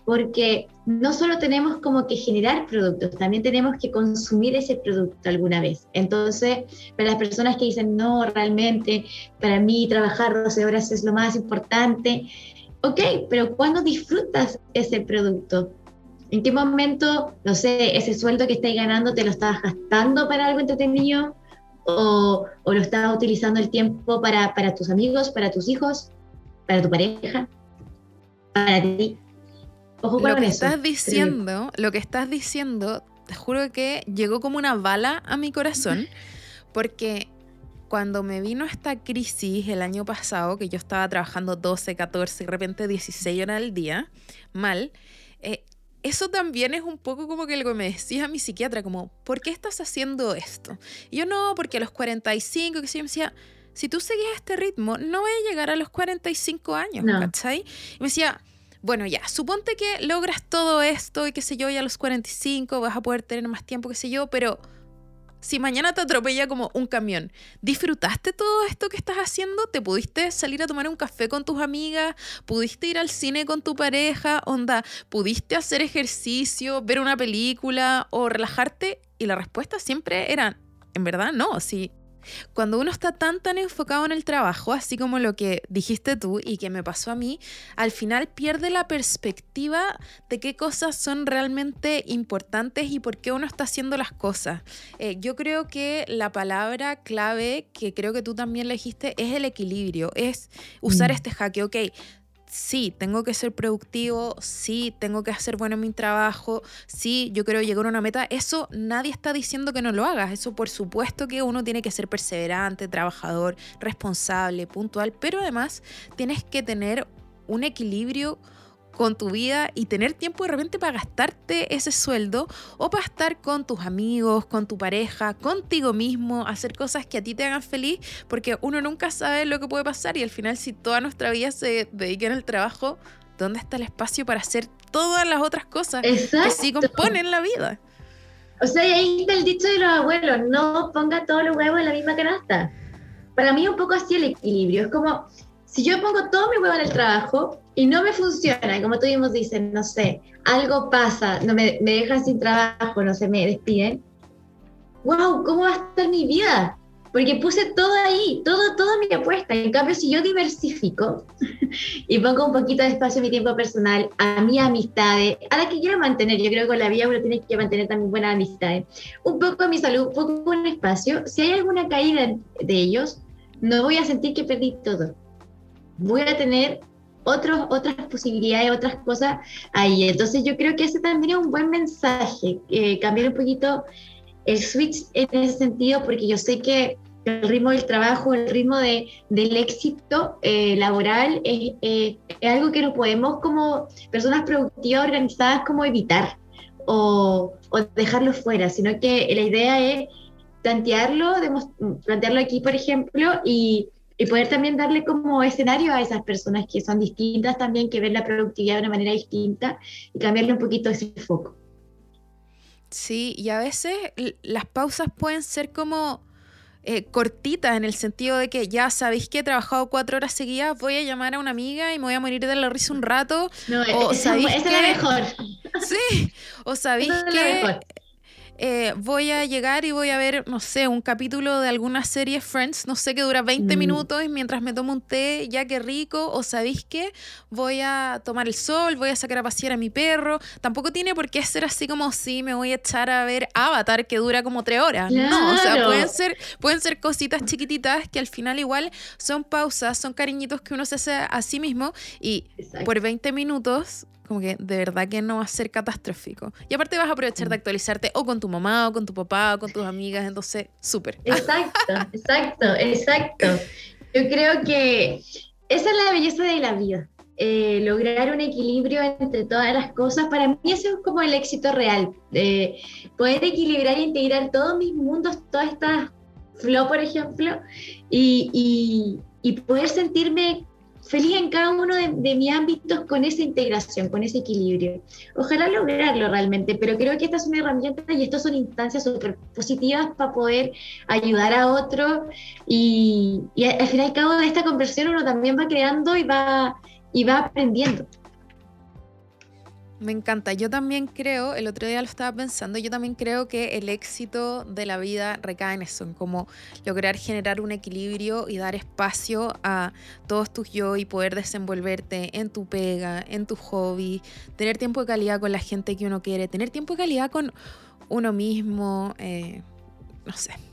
Porque no solo tenemos como que generar productos, también tenemos que consumir ese producto alguna vez. Entonces, para las personas que dicen, no, realmente, para mí trabajar 12 horas es lo más importante, ok, pero ¿cuándo disfrutas ese producto? ¿En qué momento, no sé, ese sueldo que estás ganando te lo estás gastando para algo entretenido? O, lo estás utilizando el tiempo para, para, tus amigos, para tus hijos, para tu pareja, para ti. Ojo con lo que estás diciendo, lo que estás diciendo, te juro que llegó como una bala a mi corazón, porque cuando me vino esta crisis el año pasado, que yo estaba trabajando 12, 14, de repente 16 horas al día, mal, eh, eso también es un poco como que lo que me decía mi psiquiatra, como, ¿por qué estás haciendo esto? Y yo no, porque a los 45, que se yo me decía, si tú seguís este ritmo, no voy a llegar a los 45 años, ¿cachai? Y me decía, bueno, ya, suponte que logras todo esto y qué sé yo, ya a los 45 vas a poder tener más tiempo, qué sé yo, pero si mañana te atropella como un camión, ¿disfrutaste todo esto que estás haciendo? ¿Te pudiste salir a tomar un café con tus amigas? ¿Pudiste ir al cine con tu pareja? Onda, ¿pudiste hacer ejercicio, ver una película o relajarte? Y la respuesta siempre era, en verdad no, sí. Cuando uno está tan tan enfocado en el trabajo, así como lo que dijiste tú y que me pasó a mí, al final pierde la perspectiva de qué cosas son realmente importantes y por qué uno está haciendo las cosas. Eh, yo creo que la palabra clave, que creo que tú también le dijiste, es el equilibrio, es usar mm. este jaque, ok sí, tengo que ser productivo, sí, tengo que hacer bueno mi trabajo, sí, yo quiero llegar a una meta, eso nadie está diciendo que no lo hagas, eso por supuesto que uno tiene que ser perseverante, trabajador, responsable, puntual, pero además tienes que tener un equilibrio con tu vida y tener tiempo de repente para gastarte ese sueldo o para estar con tus amigos, con tu pareja, contigo mismo, hacer cosas que a ti te hagan feliz, porque uno nunca sabe lo que puede pasar y al final si toda nuestra vida se dedica en el trabajo, ¿dónde está el espacio para hacer todas las otras cosas que sí componen la vida? O sea, ahí está el dicho de los abuelos, no ponga todos los huevos en la misma canasta. Para mí un poco así el equilibrio, es como si yo pongo todo mi huevo en el trabajo y no me funciona, como tú mismos dicen, no sé, algo pasa, no me, me dejan sin trabajo, no se me despiden, wow, ¿cómo va a estar mi vida? Porque puse todo ahí, todo, toda mi apuesta. En cambio, si yo diversifico y pongo un poquito de espacio en mi tiempo personal, a mi amistades, a la que quiero mantener, yo creo que con la vida uno tiene que mantener también buenas amistades, un poco a mi salud, un poco un espacio, si hay alguna caída de ellos, no voy a sentir que perdí todo. Voy a tener otros, otras posibilidades, otras cosas ahí. Entonces yo creo que ese también es un buen mensaje, eh, cambiar un poquito el switch en ese sentido, porque yo sé que el ritmo del trabajo, el ritmo de, del éxito eh, laboral es, es, algo que no podemos como personas productivas organizadas como evitar o, o dejarlo fuera, sino que la idea es plantearlo, plantearlo aquí, por ejemplo, y, y, poder también darle como escenario a esas personas que son distintas también, que ven la productividad de una manera distinta y cambiarle un poquito ese foco. Sí, y a veces las pausas pueden ser como eh, cortitas en el sentido de que ya sabéis que he trabajado cuatro horas seguidas, voy a llamar a una amiga y me voy a morir de la risa un rato. No, o esa, sabéis esa que... es la mejor. Sí, o sabéis que eh, voy a llegar y voy a ver, no sé, un capítulo de alguna serie Friends, no sé, que dura 20 mm. minutos y mientras me tomo un té, ya que rico, o sabéis que voy a tomar el sol, voy a sacar a pasear a mi perro. Tampoco tiene por qué ser así como si me voy a echar a ver Avatar que dura como tres horas. No, o sea, pueden ser, pueden ser cositas chiquititas que al final igual son pausas, son cariñitos que uno se hace a sí mismo y por 20 minutos como que de verdad que no va a ser catastrófico. Y aparte vas a aprovechar de mm. actualizarte o con tu mamá, o con tu papá, o con tus amigas, entonces, súper. Exacto, exacto, exacto. Yo creo que esa es la belleza de la vida. Eh, lograr un equilibrio entre todas las cosas, para mí eso es como el éxito real, de poder equilibrar e integrar todos mis mundos, todas estas flow, por ejemplo, y, y, y poder sentirme feliz en cada uno de, mis ámbitos con esa integración, con ese equilibrio. Ojalá lograrlo realmente, pero creo que esta es una herramienta y estas son instancias súper positivas para poder ayudar a otro y, y, al final y al cabo de esta conversión uno también va creando y va, y va aprendiendo. Me encanta. Yo también creo, el otro día lo estaba pensando, yo también creo que el éxito de la vida recae en eso, en cómo lograr generar un equilibrio y dar espacio a todos tus yo y poder desenvolverte en tu pega, en tu hobby, tener tiempo de calidad con la gente que uno quiere, tener tiempo de calidad con uno mismo, eh, no sé.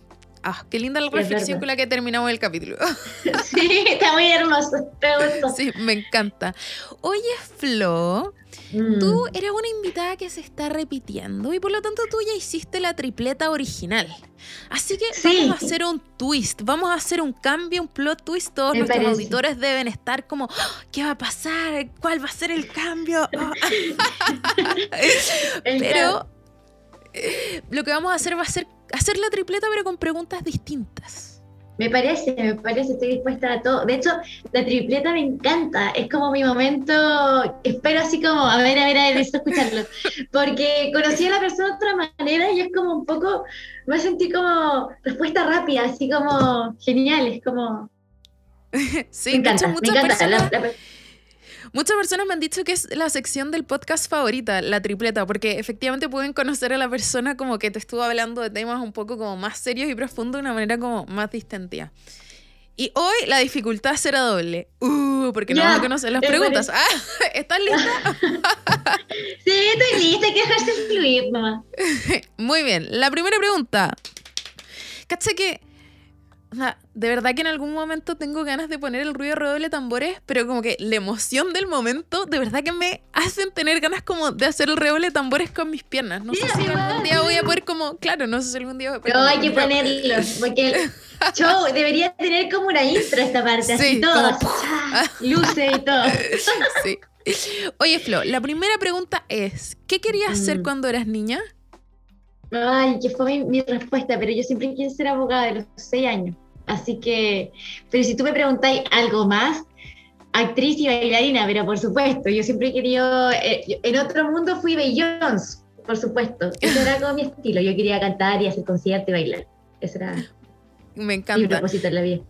Ah, qué linda la reflexión con la que terminamos el capítulo. Sí, está muy hermoso. Sí, me encanta. Oye, Flo, Tú mm. eres una invitada que se está repitiendo y por lo tanto tú ya hiciste la tripleta original. Así que vamos a hacer un twist, vamos a hacer un cambio, un plot twist. Todos nuestros auditores deben estar como, oh, ¿qué va a pasar? ¿Cuál va a ser el cambio? pero lo que vamos a hacer va a ser hacer la tripleta pero con preguntas distintas. Me parece, me parece, estoy dispuesta a todo. De hecho, la tripleta me encanta, es como mi momento, espero así como, a ver, a ver, a ver, necesito escucharlo, porque conocí a la persona de otra manera y es como un poco, me sentí como respuesta rápida, así como genial, es como... Sí, me encanta, me encanta. La, la, Muchas personas me han dicho que es la sección del podcast favorita, la tripleta, porque efectivamente pueden conocer a la persona como que te estuvo hablando de temas un poco como más serios y profundos de una manera como más distendida. Y hoy la dificultad será doble. Uh, porque no vamos a conocer las preguntas. Ah, ¿Estás lista? sí, estoy lista, que dejarse fluir, mamá. Muy bien, la primera pregunta. Caché que de verdad que en algún momento tengo ganas de poner el ruido de redoble tambores, pero como que la emoción del momento, de verdad que me hacen tener ganas como de hacer el redoble de tambores con mis piernas. No sé si algún día voy a poder como, claro, no sé si algún día voy a poder. No, hay que ponerlo, porque el show debería tener como una intro esta parte, así todo, luce y todo. Sí. Oye, Flo, la primera pregunta es, ¿qué querías hacer mm. cuando eras niña? Ay, que fue mi, mi, respuesta, pero yo siempre quise ser abogada de los seis años. Así que, pero si tú me preguntáis algo más, actriz y bailarina, pero por supuesto, yo siempre he querido, eh, en otro mundo fui Beyoncé, por supuesto, ese era como mi estilo, yo quería cantar y hacer concierto y bailar, ese era me encanta. mi propósito en la vida.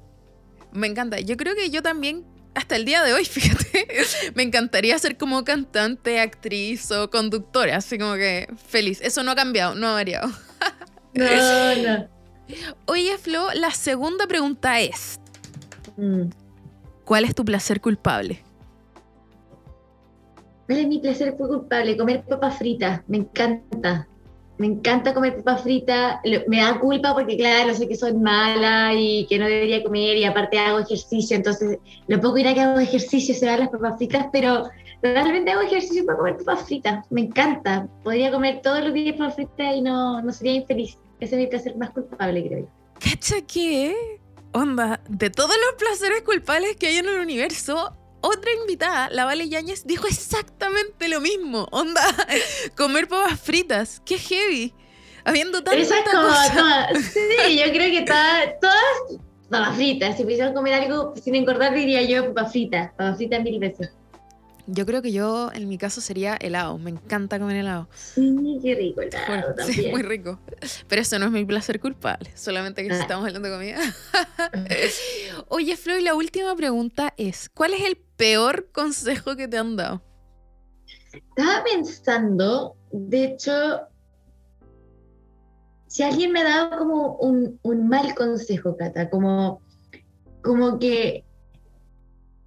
Me encanta, yo creo que yo también hasta el día de hoy, fíjate, me encantaría ser como cantante, actriz o conductora, así como que feliz. Eso no ha cambiado, no ha variado. No, no. Oye, Flo, la segunda pregunta es, Mm. ¿cuál es tu placer culpable? ¿Cuál es mi placer culpable? Comer papas fritas, me encanta. Me encanta comer papas fritas. Me da culpa porque, claro, sé que soy mala y que no debería comer y aparte hago ejercicio, entonces lo poco irá que hago ejercicio se van las papas fritas, pero realmente hago ejercicio para comer papas fritas. Me encanta. Podría comer todos los días papas fritas y no, no sería infeliz. Ese es mi placer más culpable, creo yo. ¿Cacha qué? Onda, de todos los placeres culpables que hay en el universo, otra invitada, la Vale Yáñez, dijo exactamente lo mismo. Onda, comer papas fritas. ¡Qué heavy! Habiendo tanta Esa es como cosa. Sí, yo creo que todas, todas papas fritas. Si pudiesen comer algo sin engordar, diría yo papas fritas. Papas fritas mil veces. Yo creo que yo, en mi caso, sería helado. Me encanta comer helado. Sí, qué rico el helado Bueno, sí, también. muy rico. Pero eso no es mi placer culpable, solamente que Ah. estamos hablando de comida. Oye, Flo, y la última pregunta es, ¿cuál es el peor consejo que te han dado? Estaba pensando, de hecho, si alguien me ha dado como un, un mal consejo, Cata, como, como que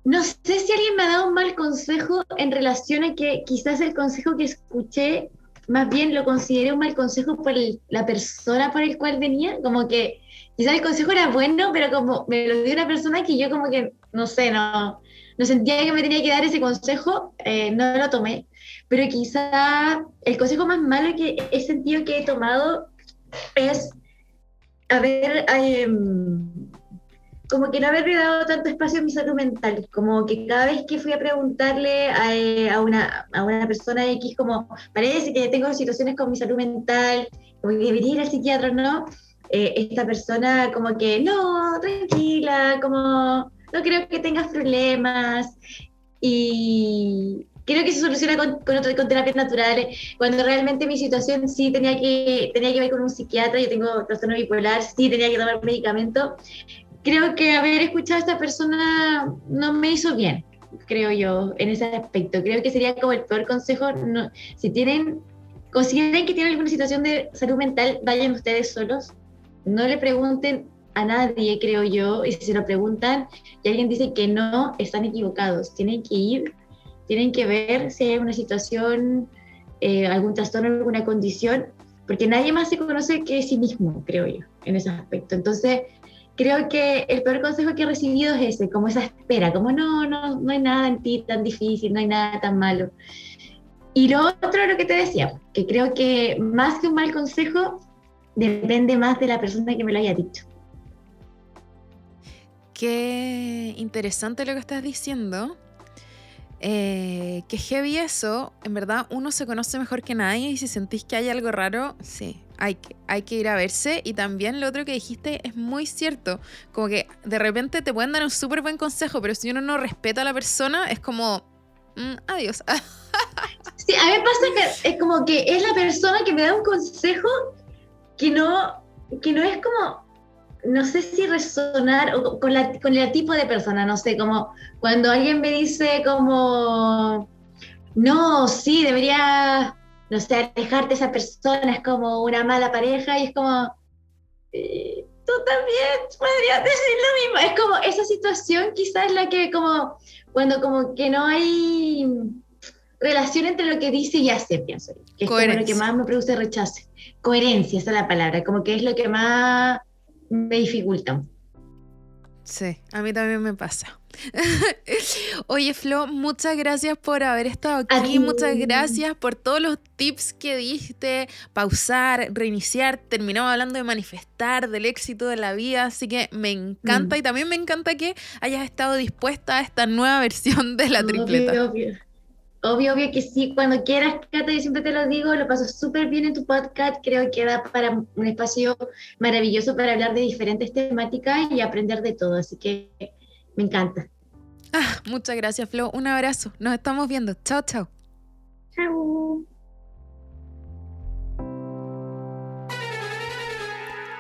no sé si alguien me ha dado un mal consejo en relación a que quizás el consejo que escuché, más bien lo consideré un mal consejo por la persona por el cual venía, como que quizás el consejo era bueno, pero como me lo dio una persona que yo como que, no sé, no, no sentía que me tenía que dar ese consejo, eh, no lo tomé. Pero quizá el consejo más malo que he sentido que he tomado es haber, em, como que no haberle dado tanto espacio a mi salud mental, como que cada vez que fui a preguntarle a, eh, una, a una persona X, como parece que tengo situaciones con mi salud mental, como que debería ir al psiquiatra, ¿no? Eh, esta persona como que, no, tranquila, como, no creo que tengas problemas, y creo que se soluciona con, con, otro- con terapias naturales, cuando realmente mi situación sí tenía que, tenía que ver con un psiquiatra, yo tengo trastorno bipolar, sí tenía que tomar medicamento, creo que haber escuchado a esta persona no me hizo bien, creo yo, en ese aspecto. Creo que sería como el peor consejo. No, si tienen, consideren que tienen alguna situación de salud mental, vayan ustedes solos. No le pregunten a nadie, creo yo, y si se lo preguntan y alguien dice que no, están equivocados. Tienen que ir, tienen que ver si hay una situación, eh, algún trastorno, alguna condición, porque nadie más se conoce que sí mismo, creo yo, en ese aspecto. Entonces, creo que el peor consejo que he recibido es ese, como esa espera, como no, no, no hay nada en ti tan difícil, no hay nada tan malo. Y lo otro, lo que te decía, que creo que más que un mal consejo, depende más de la persona que me lo haya dicho. Qué interesante lo que estás diciendo. Eh, que heavy eso, en verdad uno se conoce mejor que nadie y si sentís que hay algo raro, sí, hay que, hay que ir a verse. Y también lo otro que dijiste es muy cierto, como que de repente te pueden dar un súper buen consejo, pero si uno no respeta a la persona, es como, mm, adiós. Sí, a mí me pasa que es como que es la persona que me da un consejo que no, que no es como, no sé si resonar o con, la, con el tipo de persona, no sé, como cuando alguien me dice como, no, sí, debería, no sé, alejarte de esa persona, es como una mala pareja y es como, eh, tú también podrías decir lo mismo. Es como esa situación quizás es la que como, cuando como que no hay relación entre lo que dice y hace, pienso que es como lo que más me produce rechazo. Coherencia, esa es la palabra, como que es lo que más me dificulta. Sí, a mí también me pasa. Oye, Flo, muchas gracias por haber estado aquí. Muchas gracias por todos los tips que diste. Pausar, reiniciar. Terminamos hablando de manifestar, del éxito de la vida. Así que me encanta Mm. y también me encanta que hayas estado dispuesta a esta nueva versión de la tripleta. Obvio, obvio. Obvio, obvio que sí. Cuando quieras, Cata, yo siempre te lo digo, lo paso súper bien en tu podcast. Creo que da para un espacio maravilloso para hablar de diferentes temáticas y aprender de todo. Así que me encanta. Ah, muchas gracias, Flo. Un abrazo. Nos estamos viendo. Chao, chao. Chao.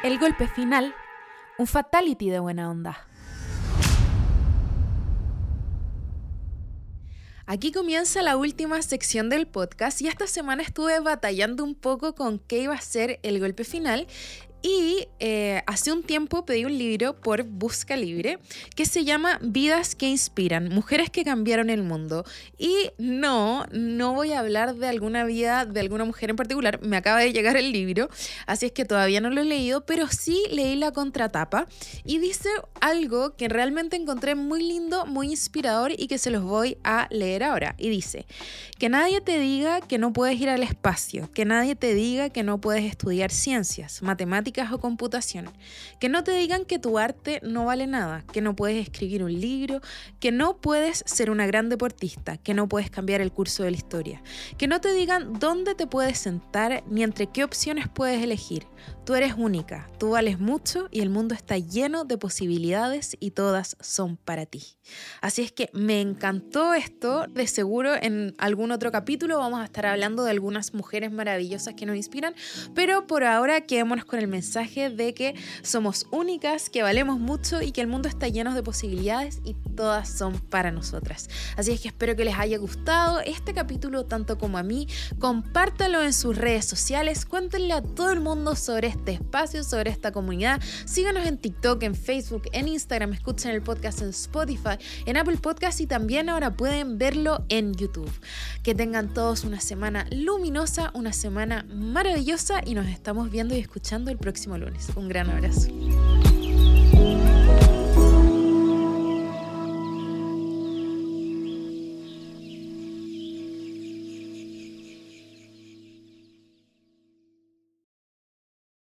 El golpe final. Un fatality de buena onda. Aquí comienza la última sección del podcast y esta semana estuve batallando un poco con qué iba a ser el golpe final y eh, hace un tiempo pedí un libro por Busca Libre que se llama Vidas que Inspiran, Mujeres que Cambiaron el Mundo. Y no, no voy a hablar de alguna vida de alguna mujer en particular, me acaba de llegar el libro, así es que todavía no lo he leído, pero sí leí la contratapa y dice algo que realmente encontré muy lindo, muy inspirador y que se los voy a leer ahora. Y dice, que nadie te diga que no puedes ir al espacio, que nadie te diga que no puedes estudiar ciencias, matemáticas, o computación. Que no te digan que tu arte no vale nada, que no puedes escribir un libro, que no puedes ser una gran deportista, que no puedes cambiar el curso de la historia. Que no te digan dónde te puedes sentar ni entre qué opciones puedes elegir. Tú eres única, tú vales mucho y el mundo está lleno de posibilidades y todas son para ti. Así es que me encantó esto, de seguro en algún otro capítulo vamos a estar hablando de algunas mujeres maravillosas que nos inspiran, pero por ahora quedémonos con el mensaje de que somos únicas, que valemos mucho y que el mundo está lleno de posibilidades y todas son para nosotras. Así es que espero que les haya gustado este capítulo tanto como a mí, compártalo en sus redes sociales, cuéntenle a todo el mundo sobre este espacio, sobre esta comunidad. Síganos en TikTok, en Facebook, en Instagram, escuchen el podcast en Spotify, en Apple Podcast y también ahora pueden verlo en YouTube. Que tengan todos una semana luminosa, una semana maravillosa y nos estamos viendo y escuchando el próximo lunes. Un gran abrazo.